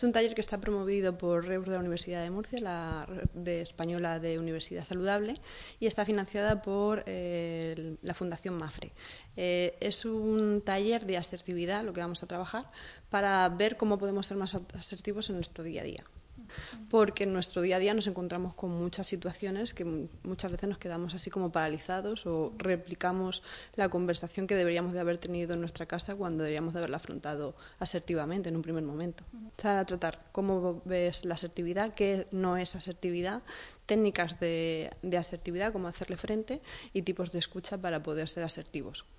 Es un taller que está promovido por REUR de la Universidad de Murcia, la red española de Universidad Saludable, y está financiada por eh, la Fundación MAFRE. Eh, es un taller de asertividad, lo que vamos a trabajar, para ver cómo podemos ser más asertivos en nuestro día a día porque en nuestro día a día nos encontramos con muchas situaciones que muchas veces nos quedamos así como paralizados o replicamos la conversación que deberíamos de haber tenido en nuestra casa cuando deberíamos de haberla afrontado asertivamente en un primer momento. a tratar cómo ves la asertividad, qué no es asertividad, técnicas de, de asertividad, cómo hacerle frente y tipos de escucha para poder ser asertivos.